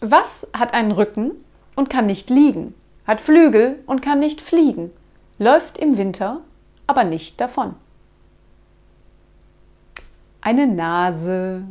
Was hat einen Rücken und kann nicht liegen, hat Flügel und kann nicht fliegen, läuft im Winter, aber nicht davon? Eine Nase,